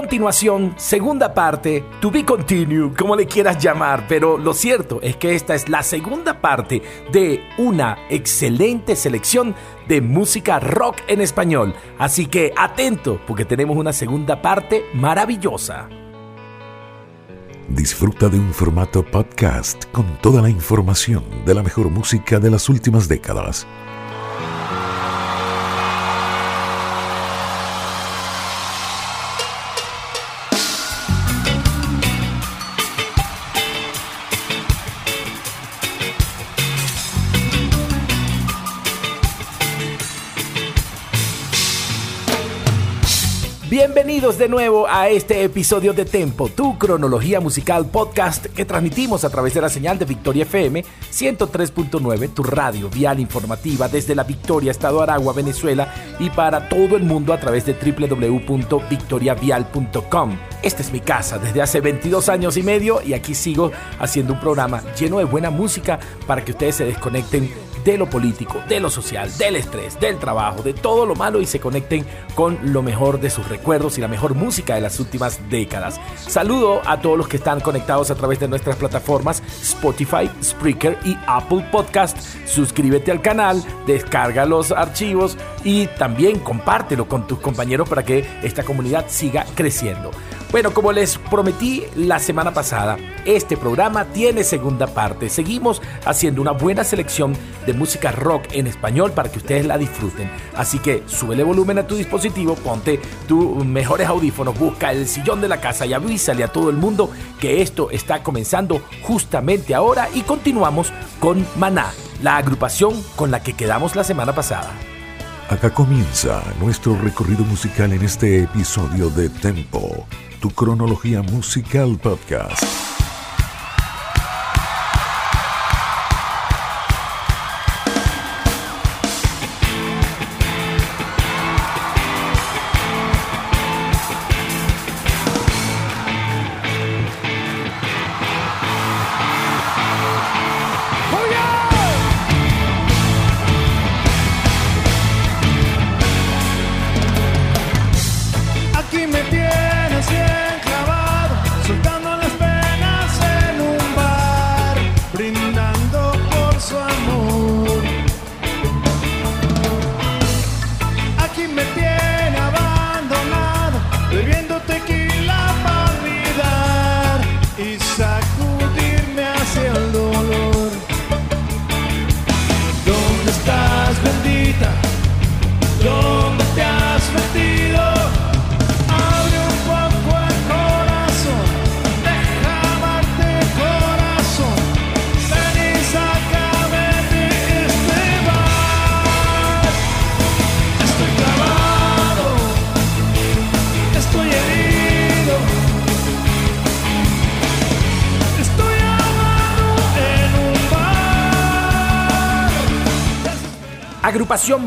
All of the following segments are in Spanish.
continuación, segunda parte, to be continue, como le quieras llamar, pero lo cierto es que esta es la segunda parte de una excelente selección de música rock en español. Así que atento, porque tenemos una segunda parte maravillosa. Disfruta de un formato podcast con toda la información de la mejor música de las últimas décadas. Bienvenidos de nuevo a este episodio de Tempo, tu cronología musical podcast que transmitimos a través de la señal de Victoria FM 103.9, tu radio vial informativa desde la Victoria, Estado Aragua, Venezuela y para todo el mundo a través de www.victoriavial.com. Esta es mi casa desde hace 22 años y medio y aquí sigo haciendo un programa lleno de buena música para que ustedes se desconecten de lo político, de lo social, del estrés, del trabajo, de todo lo malo y se conecten con lo mejor de sus recuerdos y la mejor música de las últimas décadas. Saludo a todos los que están conectados a través de nuestras plataformas Spotify, Spreaker y Apple Podcast. Suscríbete al canal, descarga los archivos y también compártelo con tus compañeros para que esta comunidad siga creciendo. Bueno, como les prometí la semana pasada, este programa tiene segunda parte. Seguimos haciendo una buena selección de música rock en español para que ustedes la disfruten. Así que súbele volumen a tu dispositivo, ponte tus mejores audífonos, busca el sillón de la casa y avísale a todo el mundo que esto está comenzando justamente ahora y continuamos con Maná, la agrupación con la que quedamos la semana pasada. Acá comienza nuestro recorrido musical en este episodio de Tempo tu cronología musical podcast.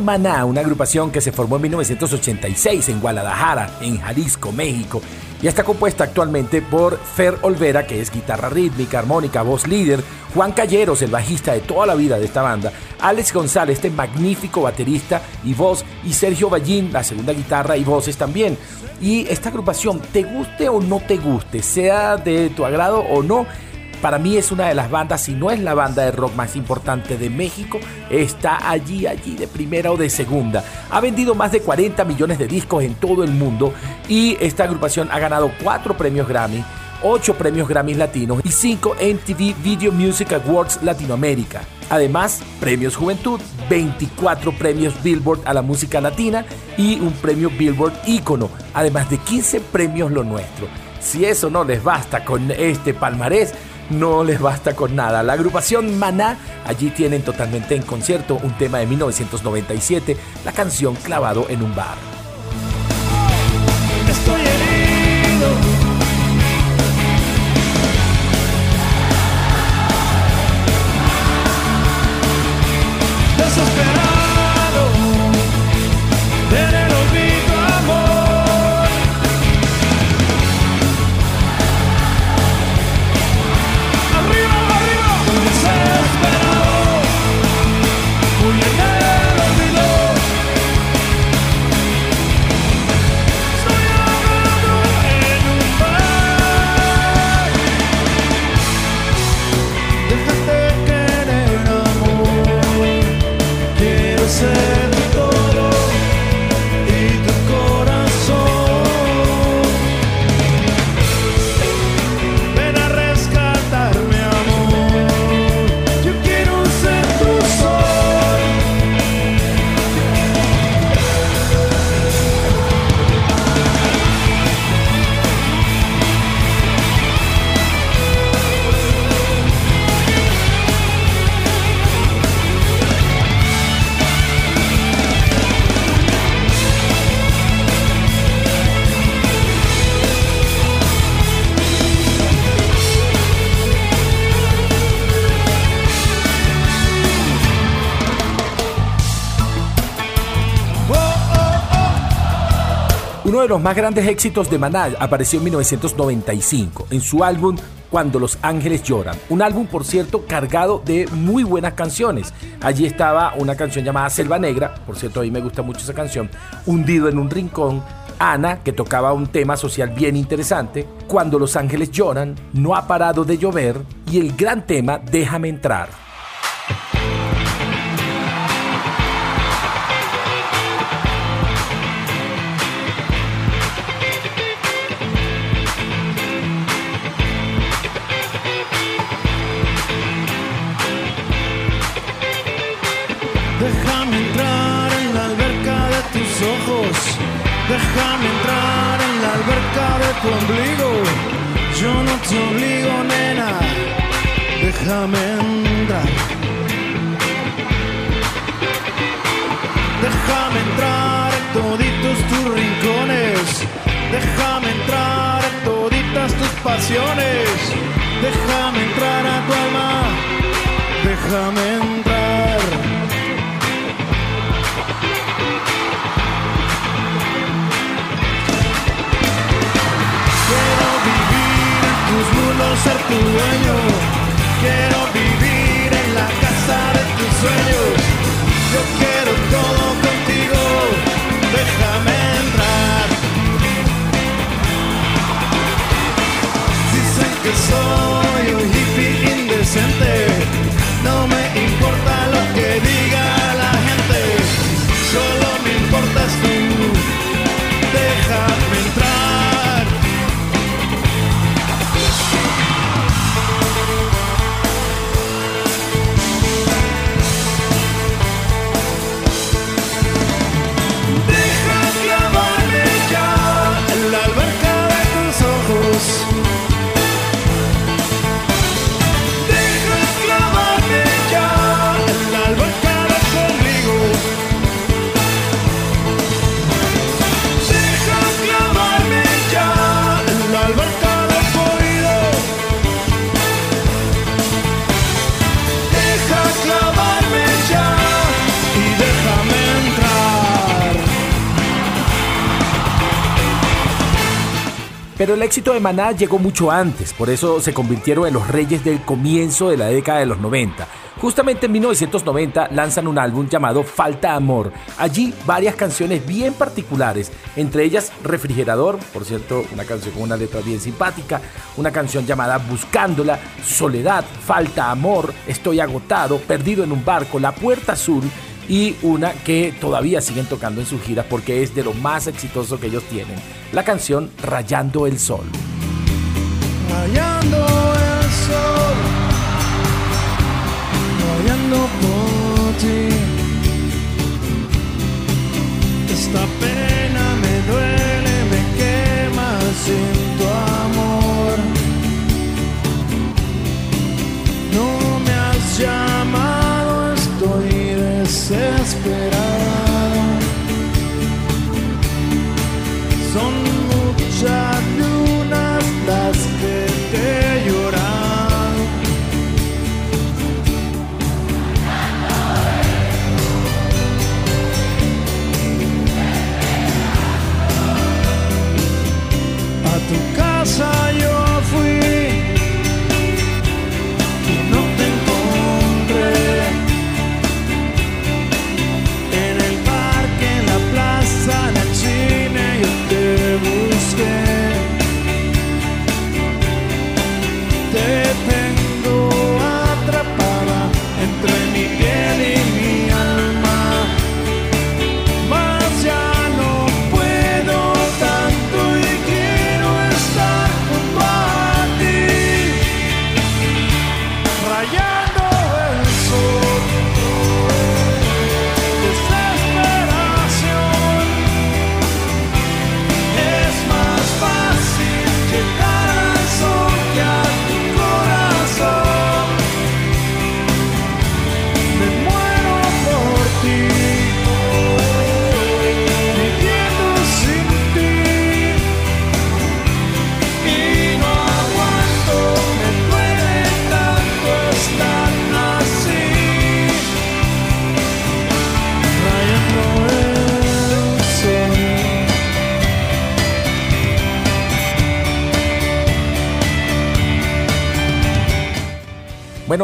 Maná, una agrupación que se formó en 1986 en Guadalajara, en Jalisco, México, y está compuesta actualmente por Fer Olvera, que es guitarra rítmica, armónica, voz líder, Juan Calleros, el bajista de toda la vida de esta banda, Alex González, este magnífico baterista y voz, y Sergio Ballín, la segunda guitarra y voces también. Y esta agrupación, te guste o no te guste, sea de tu agrado o no, para mí es una de las bandas, si no es la banda de rock más importante de México, está allí, allí de primera o de segunda. Ha vendido más de 40 millones de discos en todo el mundo y esta agrupación ha ganado 4 premios Grammy. 8 premios Grammy latinos y 5 MTV Video Music Awards Latinoamérica. Además, premios Juventud, 24 premios Billboard a la música latina y un premio Billboard ícono, además de 15 premios Lo Nuestro. Si eso no les basta con este palmarés, no les basta con nada. La agrupación Maná, allí tienen totalmente en concierto un tema de 1997, la canción Clavado en un bar. Los más grandes éxitos de Maná apareció en 1995 en su álbum Cuando los ángeles lloran. Un álbum, por cierto, cargado de muy buenas canciones. Allí estaba una canción llamada Selva Negra, por cierto, a mí me gusta mucho esa canción, Hundido en un rincón, Ana, que tocaba un tema social bien interesante, Cuando los ángeles lloran, No ha parado de llover y el gran tema Déjame entrar. Déjame entrar en la alberca de tu ombligo. Yo no te obligo, nena. Déjame entrar. Déjame entrar en toditos tus rincones. Déjame entrar en toditas tus pasiones. Déjame entrar a tu alma. Déjame entrar. Ser tu dueño. Quiero vivir en la casa de tus sueños. Yo quiero todo contigo. Déjame entrar. Dicen que soy un hippie indecente. No me importa lo que diga la gente. Solo me importas tú. Déjame entrar. Pero el éxito de Maná llegó mucho antes, por eso se convirtieron en los reyes del comienzo de la década de los 90. Justamente en 1990 lanzan un álbum llamado Falta Amor. Allí varias canciones bien particulares, entre ellas Refrigerador, por cierto, una canción con una letra bien simpática, una canción llamada Buscándola, Soledad, Falta Amor, Estoy agotado, Perdido en un barco, La Puerta Azul y una que todavía siguen tocando en sus giras porque es de lo más exitoso que ellos tienen, la canción Rayando el Sol. Rayando el sol, rayando por ti.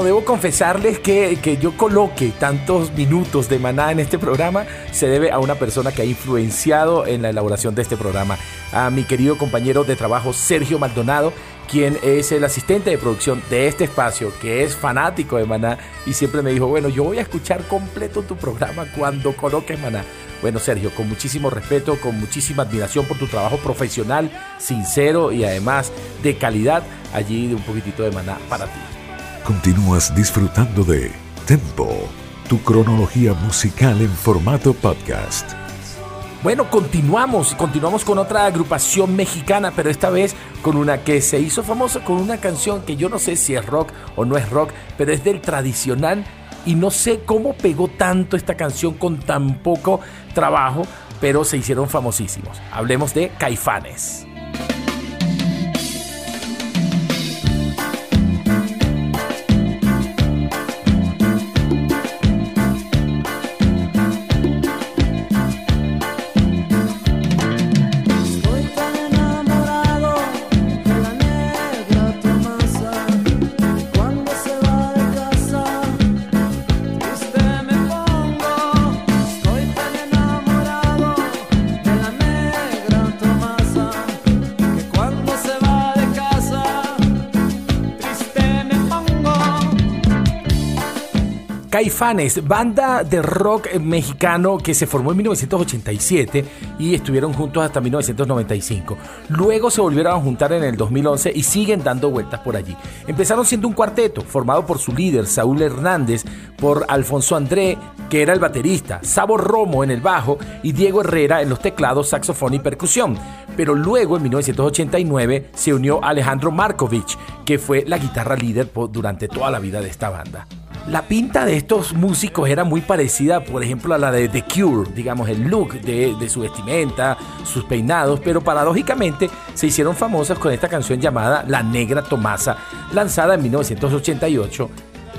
Debo confesarles que, que, yo coloque tantos minutos de maná en este programa se debe a una persona que ha influenciado en la elaboración de este programa, a mi querido compañero de trabajo Sergio Maldonado, quien es el asistente de producción de este espacio, que es fanático de maná y siempre me dijo, bueno, yo voy a escuchar completo tu programa cuando coloques maná. Bueno, Sergio, con muchísimo respeto, con muchísima admiración por tu trabajo profesional, sincero y además de calidad, allí de un poquitito de maná para ti. Continúas disfrutando de Tempo, tu cronología musical en formato podcast. Bueno, continuamos, continuamos con otra agrupación mexicana, pero esta vez con una que se hizo famosa con una canción que yo no sé si es rock o no es rock, pero es del tradicional y no sé cómo pegó tanto esta canción con tan poco trabajo, pero se hicieron famosísimos. Hablemos de Caifanes. Caifanes, banda de rock mexicano que se formó en 1987 y estuvieron juntos hasta 1995. Luego se volvieron a juntar en el 2011 y siguen dando vueltas por allí. Empezaron siendo un cuarteto formado por su líder Saúl Hernández, por Alfonso André, que era el baterista, Sabo Romo en el bajo y Diego Herrera en los teclados, saxofón y percusión. Pero luego en 1989 se unió Alejandro Markovich, que fue la guitarra líder durante toda la vida de esta banda. La pinta de estos músicos era muy parecida, por ejemplo, a la de The Cure, digamos, el look de, su vestimenta, sus peinados, pero paradójicamente se hicieron famosos con esta canción llamada La Negra Tomasa, lanzada en 1988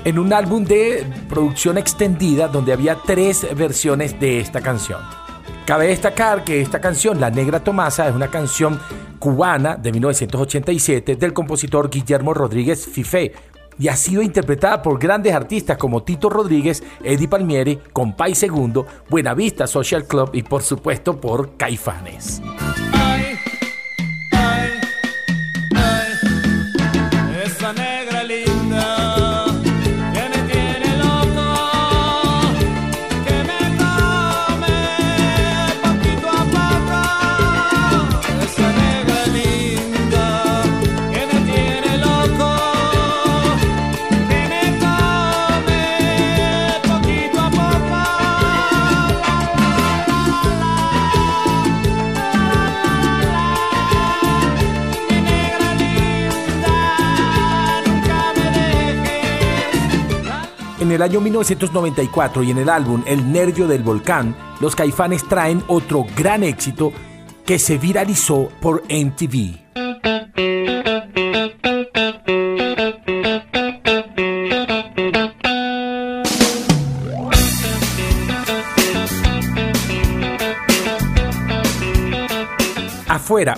en un álbum de producción extendida donde había tres versiones de esta canción. Cabe destacar que esta canción, La Negra Tomasa, es una canción cubana de 1987 del compositor Guillermo Rodríguez Fifé, y ha sido interpretada por grandes artistas como Tito Rodríguez, Eddie Palmieri, Compay Segundo, Buenavista Social Club y por supuesto por Caifanes. En el año 1994 y en el álbum El Nervio del Volcán, los caifanes traen otro gran éxito que se viralizó por MTV.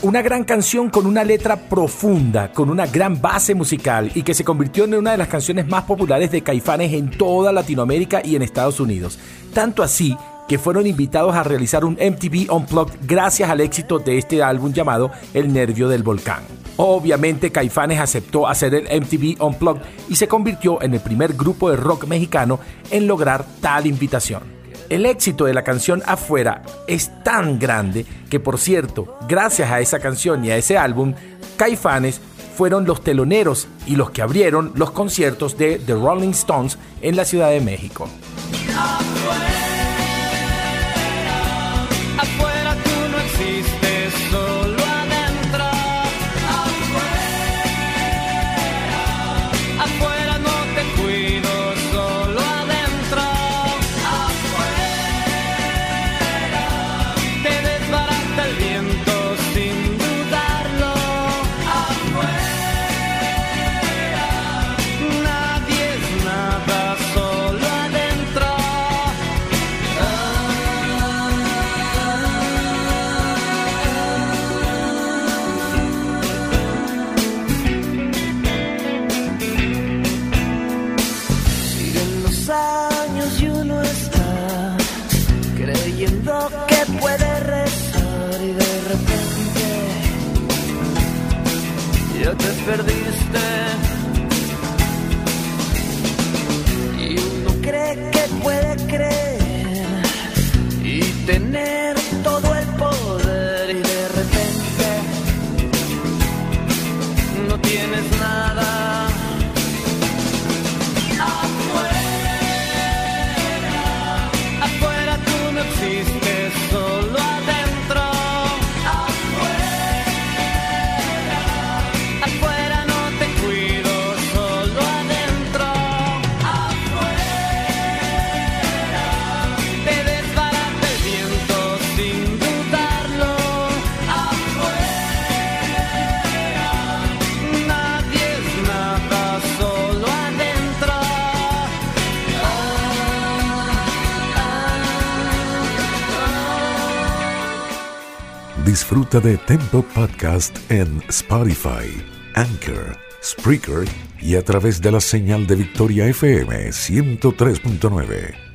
Una gran canción con una letra profunda, con una gran base musical y que se convirtió en una de las canciones más populares de Caifanes en toda Latinoamérica y en Estados Unidos. Tanto así que fueron invitados a realizar un MTV Unplugged gracias al éxito de este álbum llamado El Nervio del Volcán. Obviamente Caifanes aceptó hacer el MTV Unplugged y se convirtió en el primer grupo de rock mexicano en lograr tal invitación. El éxito de la canción Afuera es tan grande que, por cierto, gracias a esa canción y a ese álbum, Caifanes fueron los teloneros y los que abrieron los conciertos de The Rolling Stones en la Ciudad de México. De Tempo Podcast en Spotify, Anchor, Spreaker y a través de la señal de Victoria FM 103.9.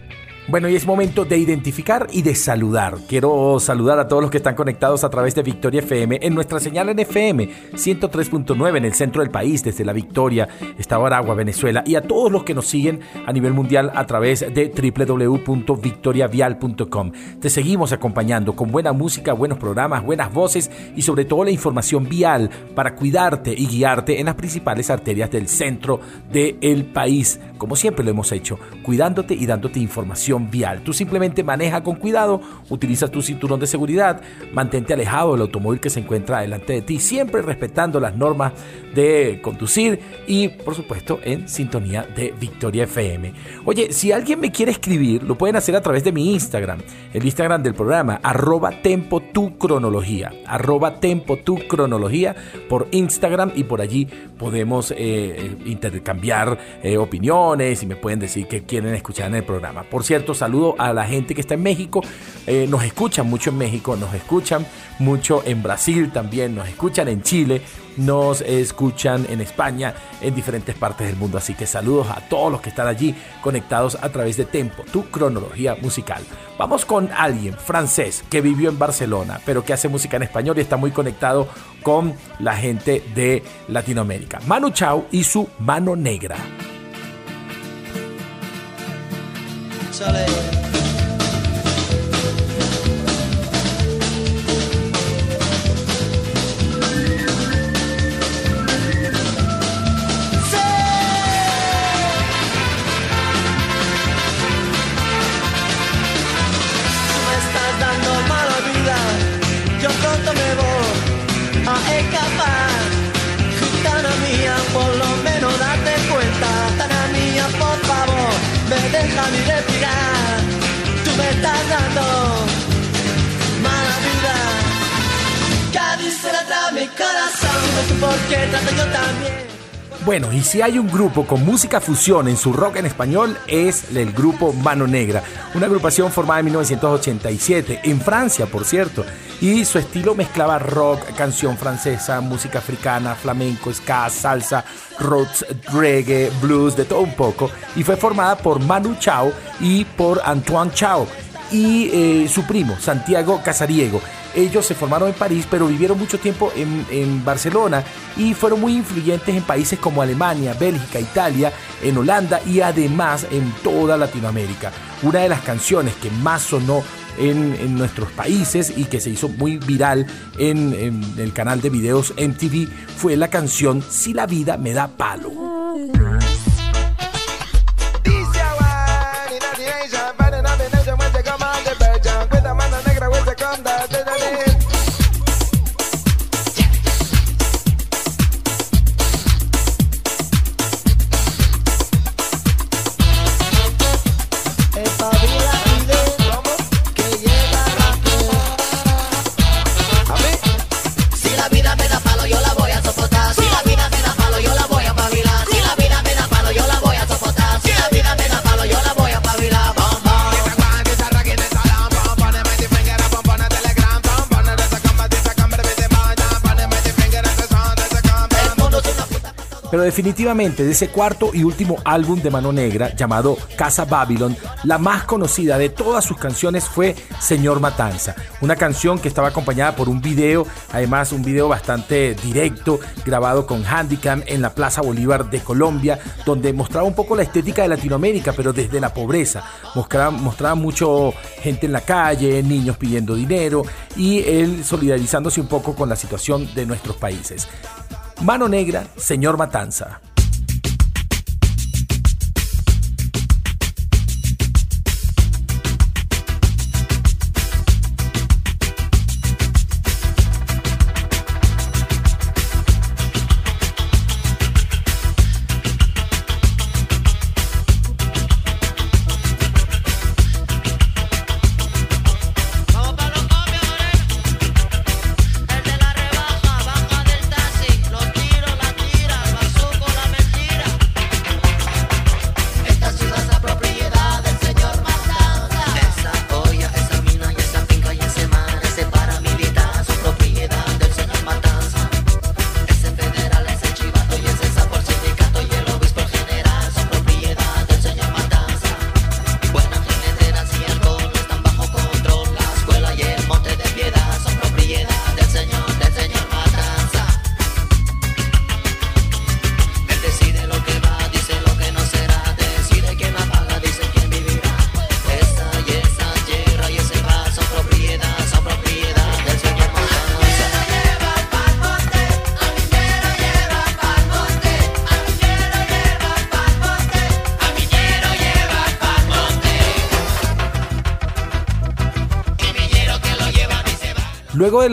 Bueno, y es momento de identificar y de saludar. Quiero saludar a todos los que están conectados a través de Victoria FM en nuestra señal en FM 103.9 en el centro del país, desde la Victoria, Estado Aragua, Venezuela, y a todos los que nos siguen a nivel mundial a través de www.victoriavial.com. Te seguimos acompañando con buena música, buenos programas, buenas voces y sobre todo la información vial para cuidarte y guiarte en las principales arterias del centro del país, como siempre lo hemos hecho, cuidándote y dándote información vial. Tú simplemente maneja con cuidado, utiliza tu cinturón de seguridad, mantente alejado del automóvil que se encuentra delante de ti, siempre respetando las normas de conducir y por supuesto en sintonía de Victoria FM. Oye, si alguien me quiere escribir, lo pueden hacer a través de mi Instagram, el Instagram del programa, arroba tempo arroba tempo tu cronología por Instagram y por allí podemos eh, intercambiar eh, opiniones y me pueden decir qué quieren escuchar en el programa. Por cierto, saludo a la gente que está en México, eh, nos escuchan mucho en México, nos escuchan mucho en Brasil también, nos escuchan en Chile, nos escuchan en España, en diferentes partes del mundo. Así que saludos a todos los que están allí conectados a través de Tempo, tu cronología musical. Vamos con alguien francés que vivió en Barcelona, pero que hace música en español y está muy conectado con la gente de Latinoamérica. Manu Chao y su mano negra. soleil corazón, no sé por qué trato yo también. Bueno, y si hay un grupo con música fusión en su rock en español es el grupo Mano Negra, una agrupación formada en 1987 en Francia, por cierto, y su estilo mezclaba rock, canción francesa, música africana, flamenco, ska, salsa, roots, reggae, blues, de todo un poco, y fue formada por Manu Chao y por Antoine Chao y eh, su primo, Santiago Casariego. Ellos se formaron en París, pero vivieron mucho tiempo en, en, Barcelona y fueron muy influyentes en países como Alemania, Bélgica, Italia, en Holanda y además en toda Latinoamérica. Una de las canciones que más sonó en, en nuestros países y que se hizo muy viral en, en el canal de videos MTV fue la canción Si la vida me da palo. Definitivamente de ese cuarto y último álbum de Mano Negra llamado Casa Babylon, la más conocida de todas sus canciones fue Señor Matanza, una canción que estaba acompañada por un video, además un video bastante directo, grabado con Handicam en la Plaza Bolívar de Colombia, donde mostraba un poco la estética de Latinoamérica, pero desde la pobreza. Mostraba, mostraba mucho gente en la calle, niños pidiendo dinero y él solidarizándose un poco con la situación de nuestros países. Mano Negra, Señor Matanza.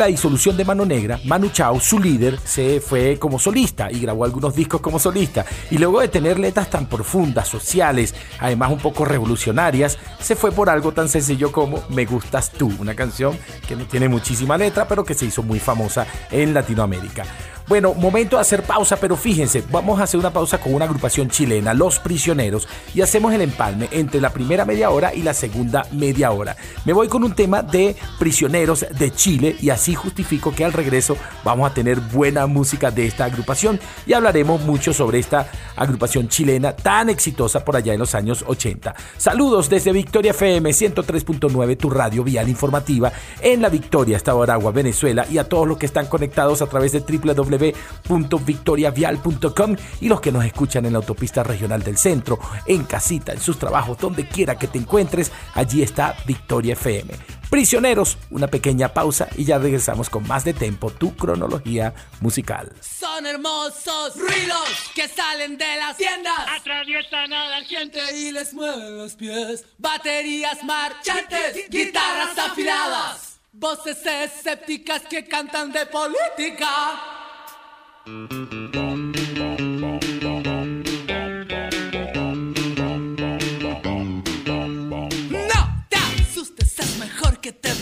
La disolución de Mano Negra, Manu Chao, su líder, se fue como solista y grabó algunos discos como solista. Y luego de tener letras tan profundas, sociales, además un poco revolucionarias, se fue por algo tan sencillo como Me Gustas Tú, una canción que no tiene muchísima letra, pero que se hizo muy famosa en Latinoamérica. Bueno, momento de hacer pausa, pero fíjense, vamos a hacer una pausa con una agrupación chilena, Los Prisioneros, y hacemos el empalme entre la primera media hora y la segunda media hora. Me voy con un tema de Prisioneros de Chile y así justifico que al regreso vamos a tener buena música de esta agrupación y hablaremos mucho sobre esta agrupación chilena tan exitosa por allá en los años 80. Saludos desde Victoria FM 103.9, tu radio vial informativa en la Victoria, Estado de Aragua, Venezuela y a todos los que están conectados a través de www www.victoriavial.com y los que nos escuchan en la autopista regional del centro, en casita, en sus trabajos, donde quiera que te encuentres, allí está Victoria FM. Prisioneros, una pequeña pausa y ya regresamos con más de tempo, tu cronología musical. Son hermosos ruidos que salen de las tiendas, atraviesan a la gente y les mueven los pies. Baterías marchantes, guitarras afiladas, voces escépticas que cantan de política.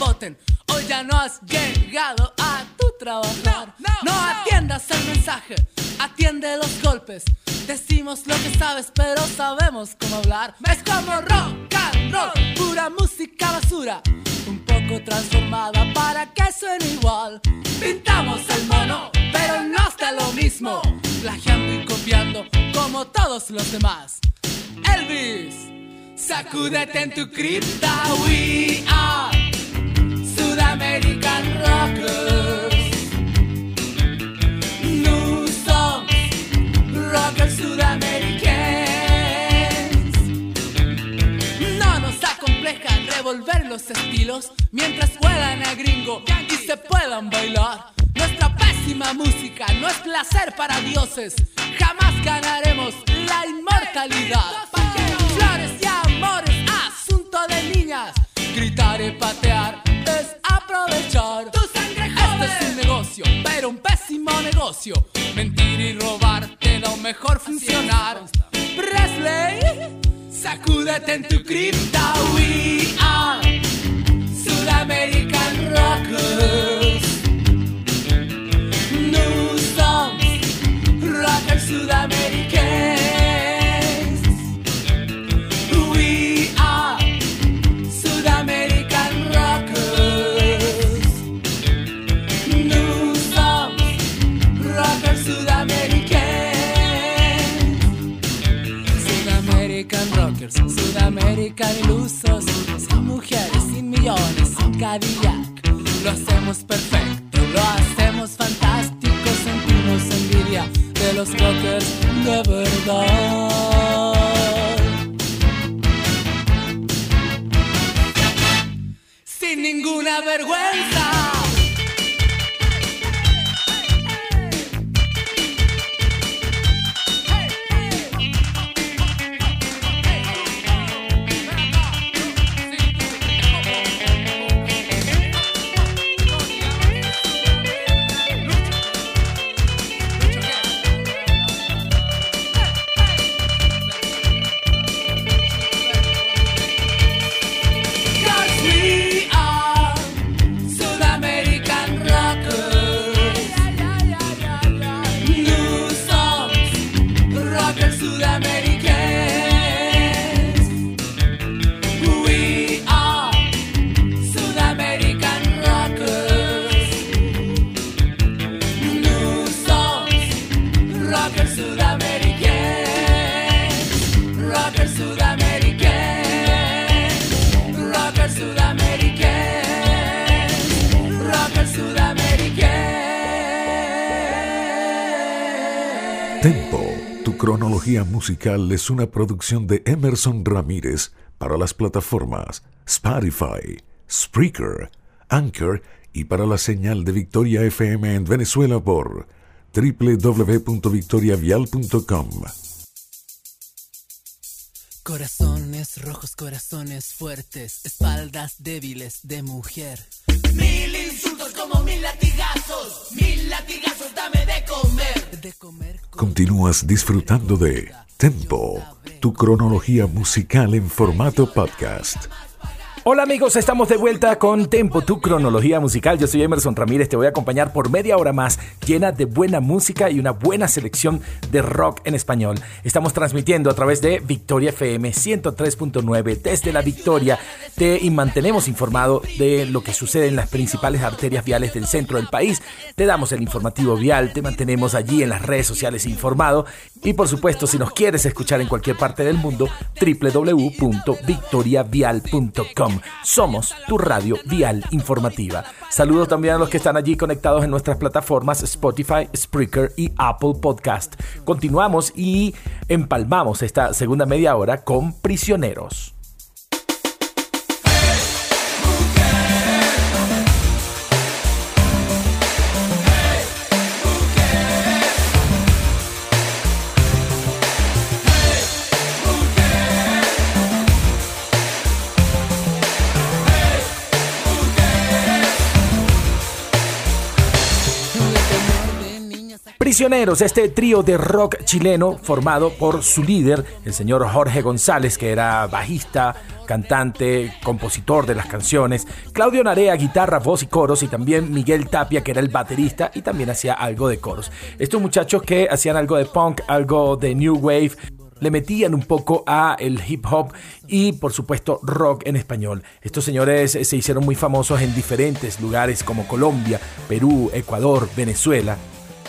Voten. Hoy ya no has llegado a tu trabajar. No, atiendas el mensaje, atiende los golpes. Decimos lo que sabes, pero sabemos cómo hablar. Es como rock and roll, pura música basura. Un poco transformada para que suene igual. Pintamos el mono pero no está lo mismo. Plagiando y copiando como todos los demás. Elvis, sacúdete en tu cripta. We are los estilos mientras juegan a gringo y se puedan bailar. Nuestra pésima música no es placer para dioses. Jamás ganaremos la inmortalidad. Flores y amores, asunto de niñas. Gritar y patear es aprovechar. Tu un negocio, pero un pésimo negocio. Mentir y robar te da mejor funcionar. Presley, sacúdete en tu cripta. We are Sudamerican Rockers. Sudamericanos. Rockers, Sudamérica ilusos, sin mujeres, sin millones, sin Cadillac. Lo hacemos perfecto, lo hacemos fantástico, sentimos envidia de los rockers de verdad. Sin ninguna vergüenza. Musical es una producción de Emerson Ramírez para las plataformas Spotify, Spreaker, Anchor y para la señal de Victoria FM en Venezuela por www.victoriavial.com. Corazones rojos, corazones fuertes, espaldas débiles de mujer. Mil insultos como mil latigazos, mil latigazos dame de comer. De comer con- Continúas disfrutando de Tempo, tu cronología musical en formato podcast. Hola amigos, estamos de vuelta con Tempo, tu cronología musical. Yo soy Emerson Ramírez, te voy a acompañar por media hora más llena de buena música y una buena selección de rock en español. Estamos transmitiendo a través de Victoria FM 103.9 desde la Victoria. Te y mantenemos informado de lo que sucede en las principales arterias viales del centro del país. Te damos el informativo vial, te mantenemos allí en las redes sociales informado y por supuesto si nos quieres escuchar en cualquier parte del mundo www.victoriavial.com. Somos tu radio vial informativa. Saludos también a los que están allí conectados en nuestras plataformas Spotify, Spreaker y Apple Podcast. Continuamos y empalmamos esta segunda media hora con Prisioneros. Prisioneros, este trío de rock chileno formado por su líder, el señor Jorge González, que era bajista, cantante, compositor de las canciones, Claudio Narea, guitarra, voz y coros, y también Miguel Tapia, que era el baterista y también hacía algo de coros. Estos muchachos que hacían algo de punk, algo de new wave, le metían un poco a el hip hop y por supuesto rock en español. Estos señores se hicieron muy famosos en diferentes lugares como Colombia, Perú, Ecuador, Venezuela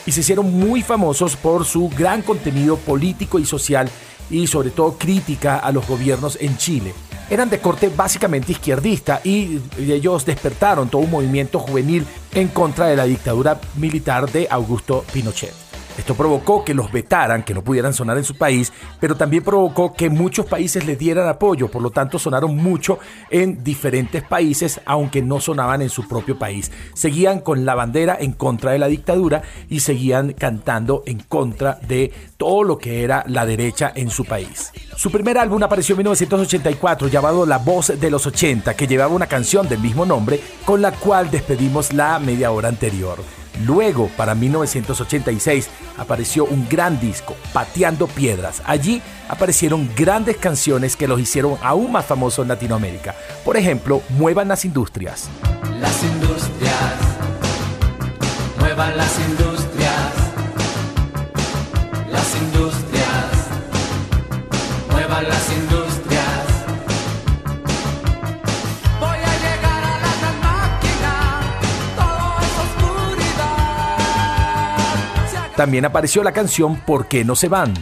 y se hicieron muy famosos por su gran contenido político y social y sobre todo crítica a los gobiernos en Chile. Eran de corte básicamente izquierdista y ellos despertaron todo un movimiento juvenil en contra de la dictadura militar de Augusto Pinochet. Esto provocó que los vetaran, que no pudieran sonar en su país, pero también provocó que muchos países les dieran apoyo, por lo tanto sonaron mucho en diferentes países, aunque no sonaban en su propio país. Seguían con la bandera en contra de la dictadura y seguían cantando en contra de todo lo que era la derecha en su país. Su primer álbum apareció en 1984 llamado La Voz de los 80, que llevaba una canción del mismo nombre con la cual despedimos la media hora anterior. Luego, para 1986, apareció un gran disco, Pateando Piedras. Allí aparecieron grandes canciones que los hicieron aún más famosos en Latinoamérica. Por ejemplo, Muevan las Industrias. Las industrias, muevan las industrias, las industrias, muevan las industrias. También apareció la canción ¿Por qué no se van?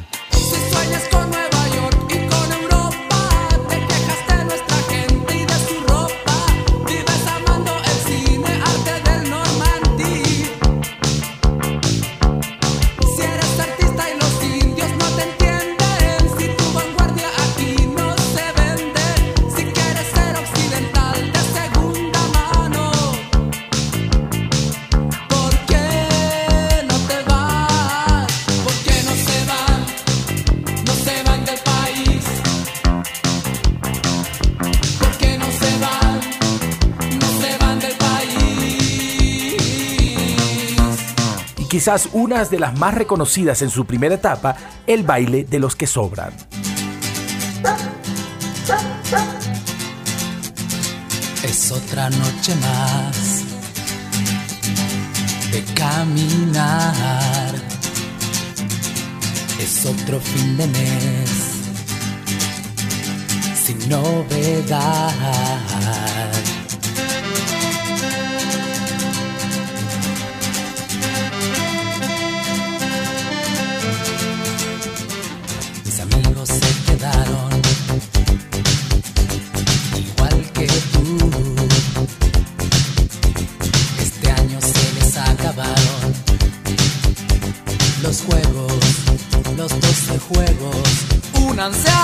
quizás una de las más reconocidas en su primera etapa, el baile de los que sobran. Es otra noche más de caminar. Es otro fin de mes sin novedad Únanse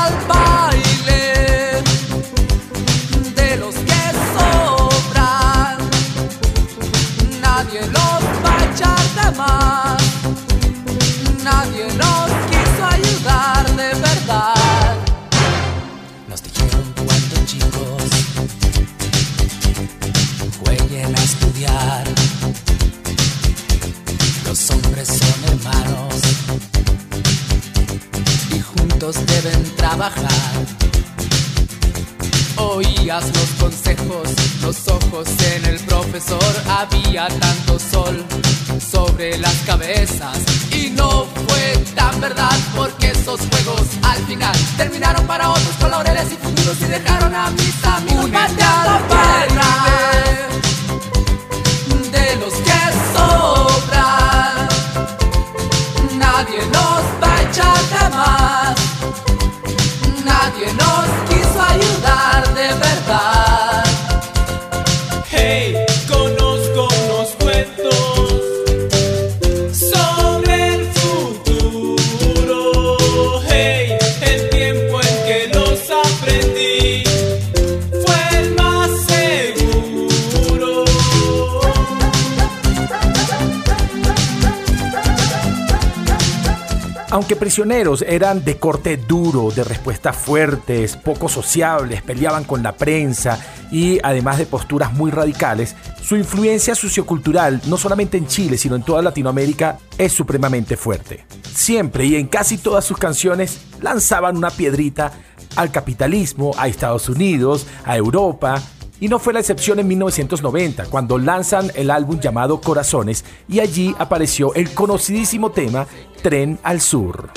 Aunque prisioneros eran de corte duro, de respuestas fuertes, poco sociables, peleaban con la prensa y además de posturas muy radicales, su influencia sociocultural, no solamente en Chile, sino en toda Latinoamérica, es supremamente fuerte. Siempre y en casi todas sus canciones lanzaban una piedrita al capitalismo, a Estados Unidos, a Europa, y no fue la excepción en 1990, cuando lanzan el álbum llamado Corazones y allí apareció el conocidísimo tema Tren al Sur.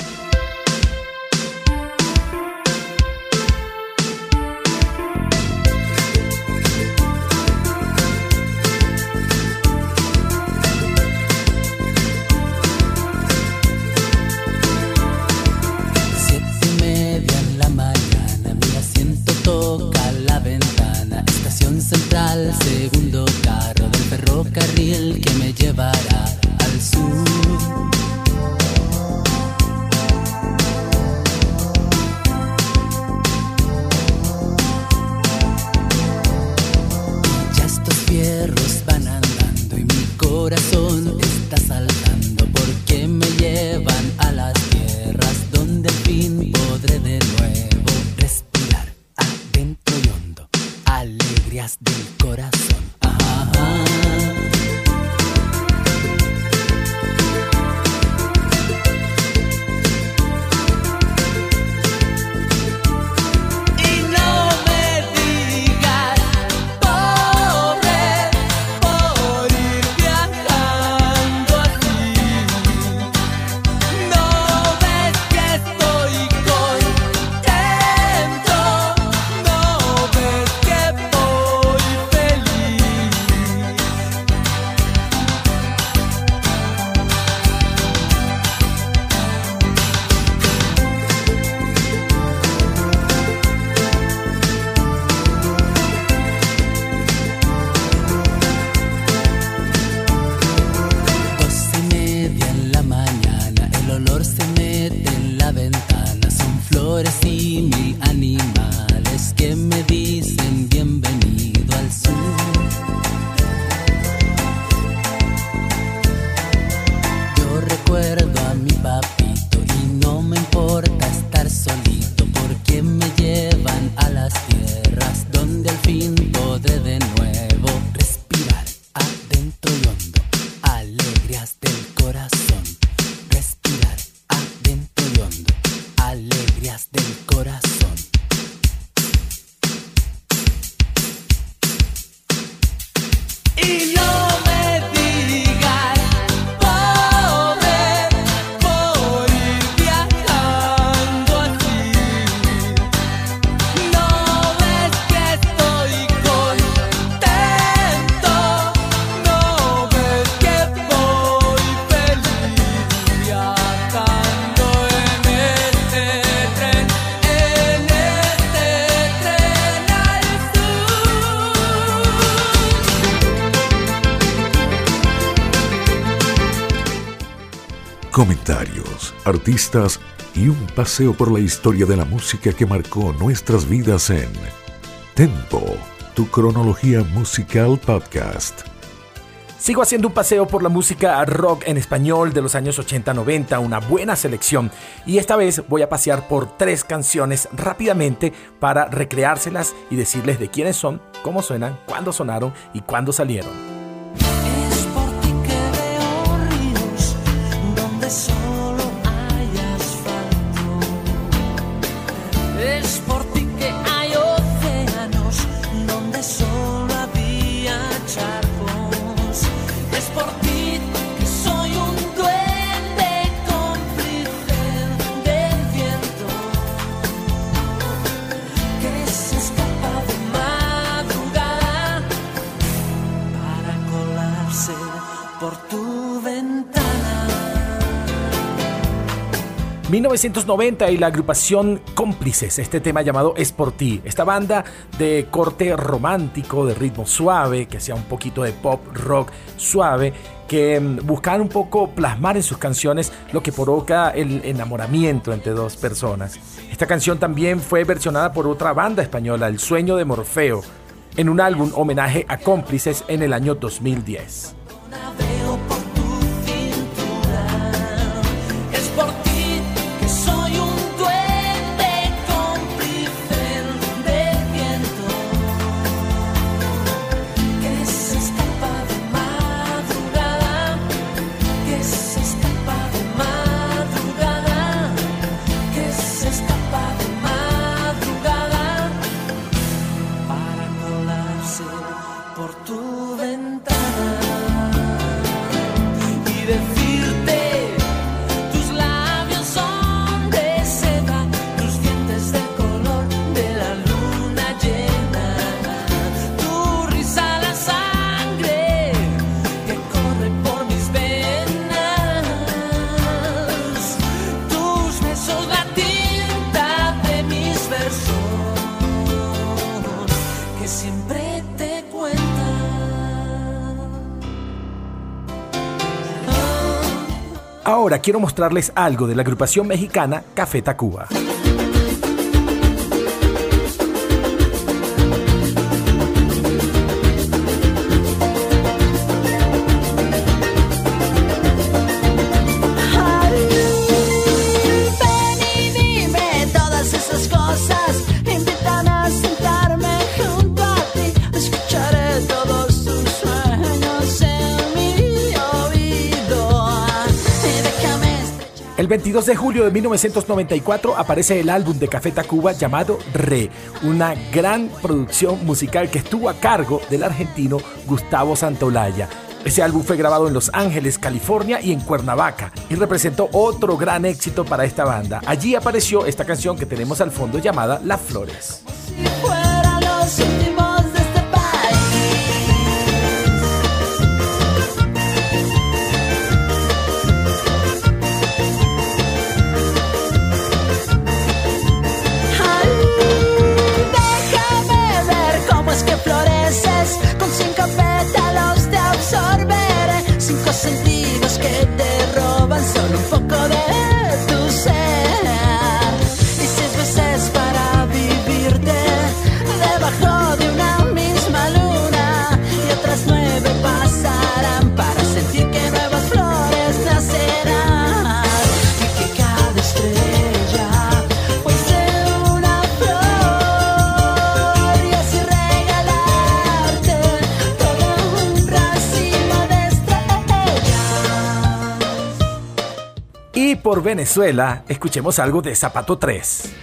Comentarios, artistas y un paseo por la historia de la música que marcó nuestras vidas en Tempo, tu cronología musical podcast. Sigo haciendo un paseo por la música rock en español de los años 80-90, una buena selección, y esta vez voy a pasear por tres canciones rápidamente para recreárselas y decirles de quiénes son, cómo suenan, cuándo sonaron y cuándo salieron. Por 1990 y la agrupación Cómplices, este tema llamado Es por ti. Esta banda de corte romántico, de ritmo suave, que hacía un poquito de pop rock suave, que mm, buscaban un poco plasmar en sus canciones lo que provoca el enamoramiento entre dos personas. Esta canción también fue versionada por otra banda española, El Sueño de Morfeo, en un álbum homenaje a Cómplices en el año 2010. Quiero mostrarles algo de la agrupación mexicana Café Tacuba. El 22 de julio de 1994 aparece el álbum de Café Tacuba llamado Re, una gran producción musical que estuvo a cargo del argentino Gustavo Santolaya. Ese álbum fue grabado en Los Ángeles, California y en Cuernavaca y representó otro gran éxito para esta banda. Allí apareció esta canción que tenemos al fondo llamada Las Flores. Por Venezuela, escuchemos algo de Zapato 3.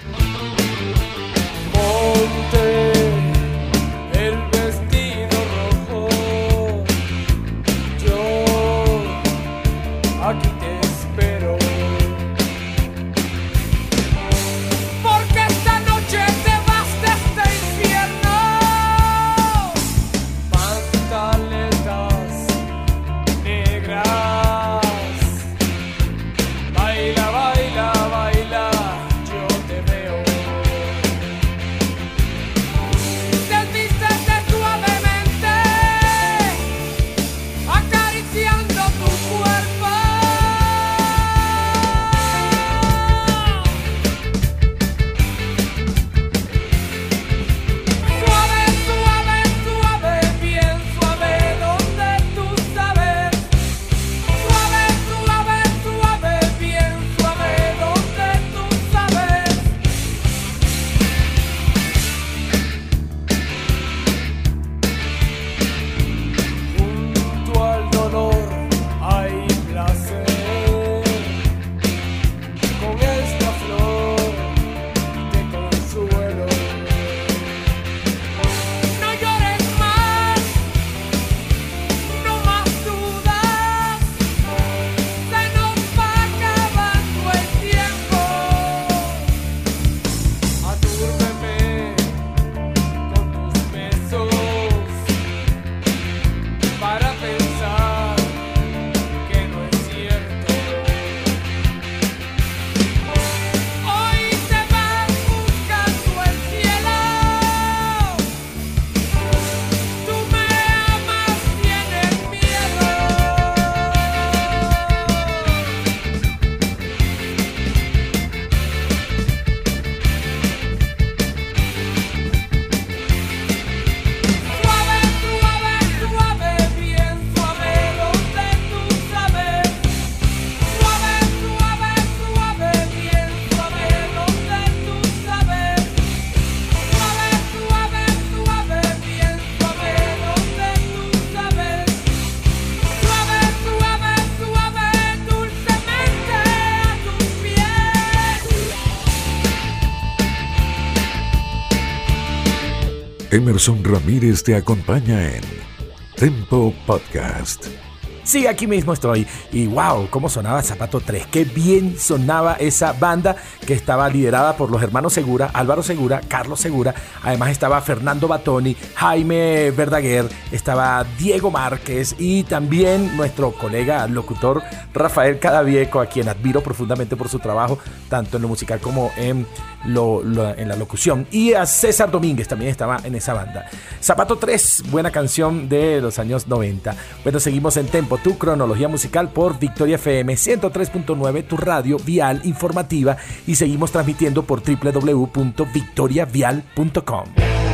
Emerson Ramírez te acompaña en Tempo Podcast. Sí, aquí mismo estoy. Y wow, cómo sonaba Zapato 3. Qué bien sonaba esa banda que estaba liderada por los hermanos Segura, Álvaro Segura, Carlos Segura. Además estaba Fernando Batoni, Jaime Verdaguer, estaba Diego Márquez y también nuestro colega locutor Rafael Cadavieco, a quien admiro profundamente por su trabajo, tanto en lo musical como en, lo, en la locución. Y a César Domínguez también estaba en esa banda. Zapato 3, buena canción de los años 90. Bueno, seguimos en Tempo tu cronología musical por Victoria FM 103.9, tu radio vial informativa y seguimos transmitiendo por www.victoriavial.com.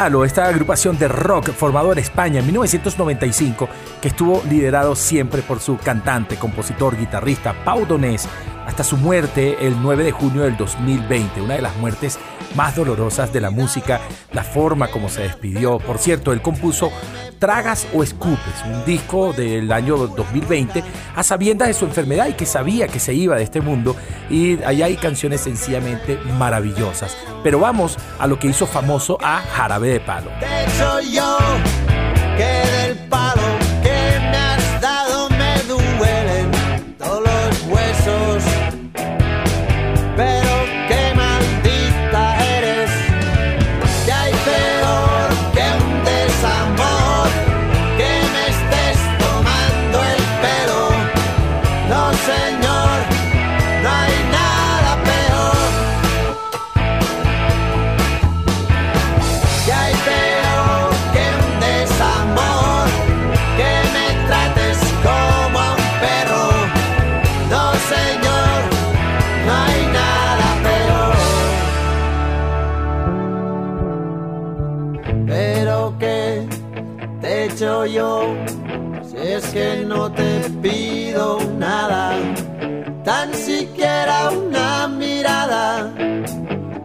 Esta agrupación de rock formado en España en 1995, que estuvo liderado siempre por su cantante, compositor, guitarrista Pau Donés, hasta su muerte el 9 de junio del 2020, una de las muertes más dolorosas de la música, la forma como se despidió. Por cierto, él compuso Tragas o Escupes, un disco del año 2020, a sabiendas de su enfermedad y que sabía que se iba de este mundo, y allá hay canciones sencillamente maravillosas. Pero vamos a lo que hizo famoso a Jarabe de Palo. De hecho yo,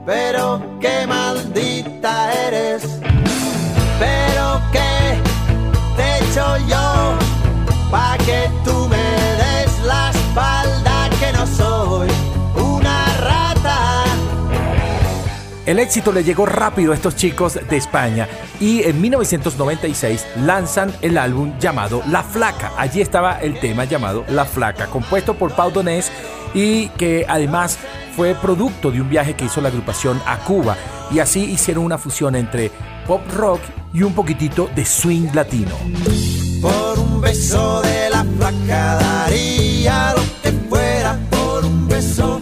pero qué maldita eres. Pero qué te he hecho yo pa' que tú me des la espalda que no soy una rata. El éxito le llegó rápido a estos chicos de España y en 1996 lanzan el álbum llamado La Flaca. Allí estaba el tema llamado La Flaca, compuesto por Pau Donés y que además fue producto de un viaje que hizo la agrupación a Cuba y así hicieron una fusión entre pop rock y un poquitito de swing latino. Por un beso de la flaca daría lo que fuera. Por un beso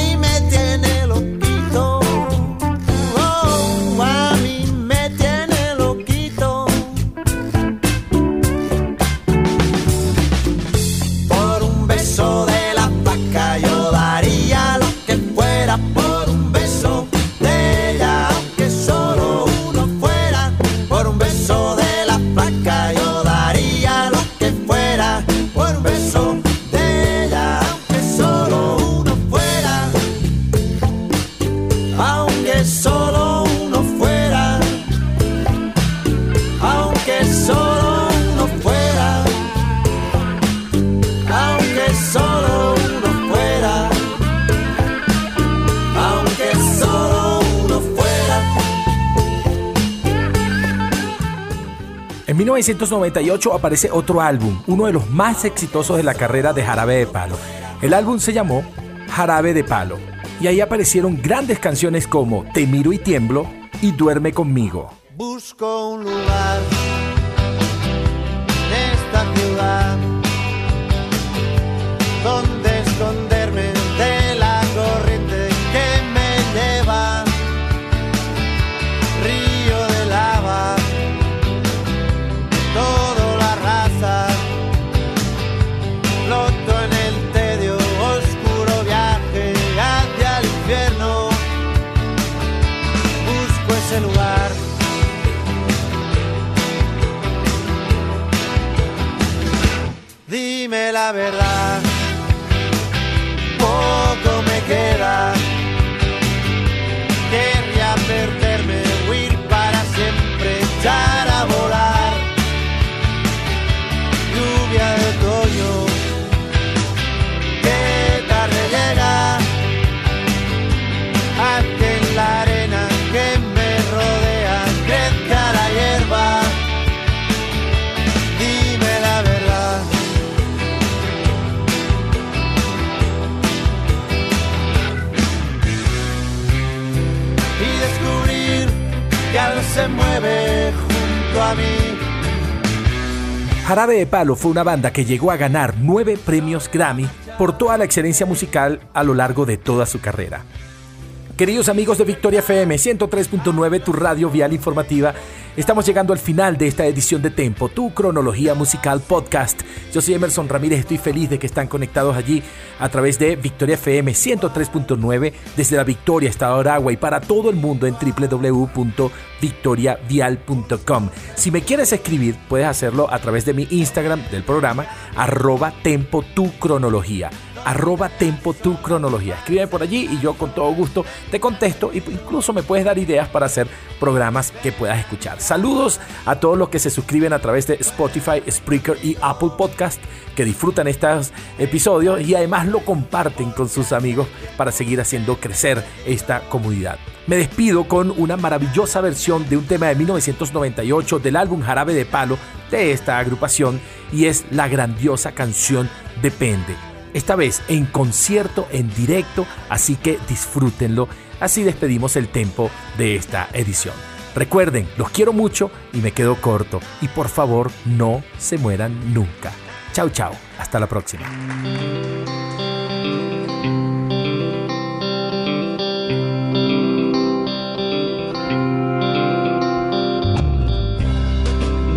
1998 aparece otro álbum, uno de los más exitosos de la carrera de Jarabe de Palo. El álbum se llamó Jarabe de Palo y ahí aparecieron grandes canciones como Te miro y tiemblo y Duerme conmigo. Busco un la junto. Jarabe de Palo fue una banda que llegó a ganar nueve premios Grammy por toda la excelencia musical a lo largo de toda su carrera. Queridos amigos de Victoria FM 103.9, tu radio vial informativa, estamos llegando al final de esta edición de Tempo, tu cronología musical podcast. Yo soy Emerson Ramírez, estoy feliz de que están conectados allí a través de Victoria FM 103.9 desde la Victoria, Estado de Aragua y para todo el mundo en www.victoriavial.com. Si me quieres escribir, puedes hacerlo a través de mi Instagram del programa, arroba tempo tu cronología arroba tempo tu cronología. Escríbeme por allí y yo con todo gusto te contesto e incluso me puedes dar ideas para hacer programas que puedas escuchar. Saludos a todos los que se suscriben a través de Spotify, Spreaker y Apple Podcast que disfrutan estos episodios y además lo comparten con sus amigos para seguir haciendo crecer esta comunidad. Me despido con una maravillosa versión de un tema de 1998 del álbum Jarabe de Palo de esta agrupación y es la grandiosa canción Depende esta vez en concierto en directo, así que disfrútenlo. Así despedimos el tempo de esta edición. Recuerden, los quiero mucho y me quedo corto. Y por favor, no se mueran nunca. Chao, chao. Hasta la próxima.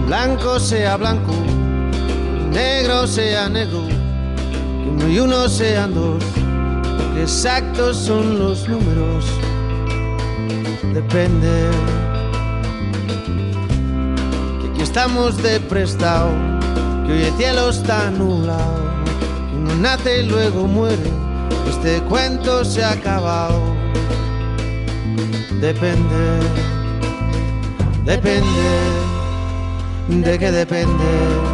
Blanco sea blanco, negro sea negro, uno y uno sean dos, exactos son los números. Depende. Que aquí estamos de prestado, que hoy el cielo está nublado, uno nace y luego muere, este cuento se ha acabado. Depende, depende, de que depende.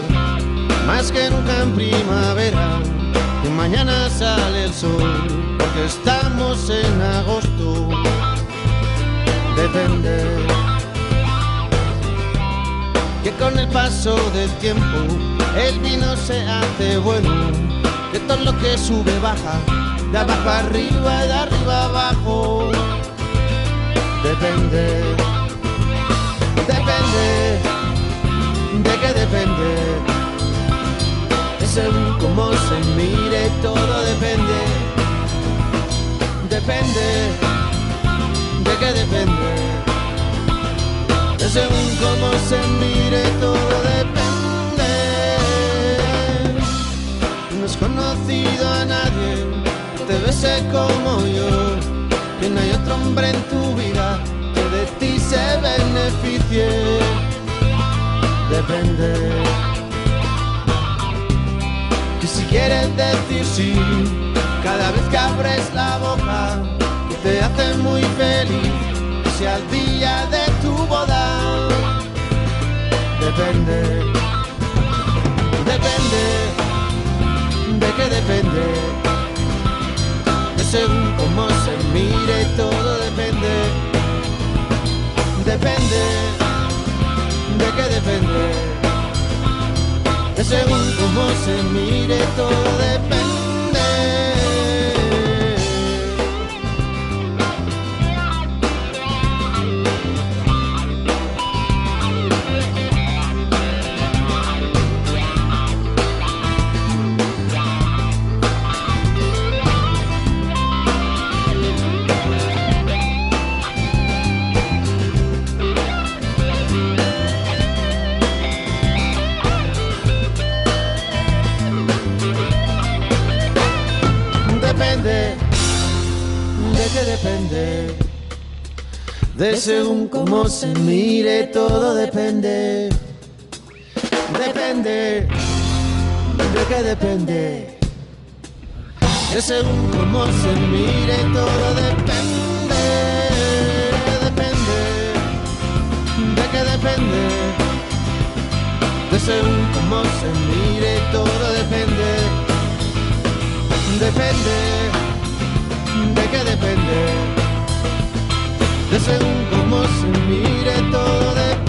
que nunca en primavera. Que mañana sale el sol, porque estamos en agosto. Depende. Que con el paso del tiempo el vino se hace bueno. De todo lo que sube baja, de abajo arriba y de arriba abajo. Depende. Depende de que depende. Según cómo se mire, todo depende. Depende de que depende. De según cómo se mire, todo depende. No has conocido a nadie te bese como yo. Que no hay otro hombre en tu vida que de ti se beneficie depende, si quieres decir sí, cada vez que abres la boca, te hace muy feliz, sea el día de tu boda. Depende, depende, de qué depende, de según cómo se mire, todo depende, depende, de qué depende según cómo se mire todo depende. Según cómo se mire, todo depende. Depende. ¿De qué depende? De según cómo se mire, todo depende. Depende. ¿De qué depende? De según cómo se mire, todo depende. Depende de qué depende, de según cómo se mire todo.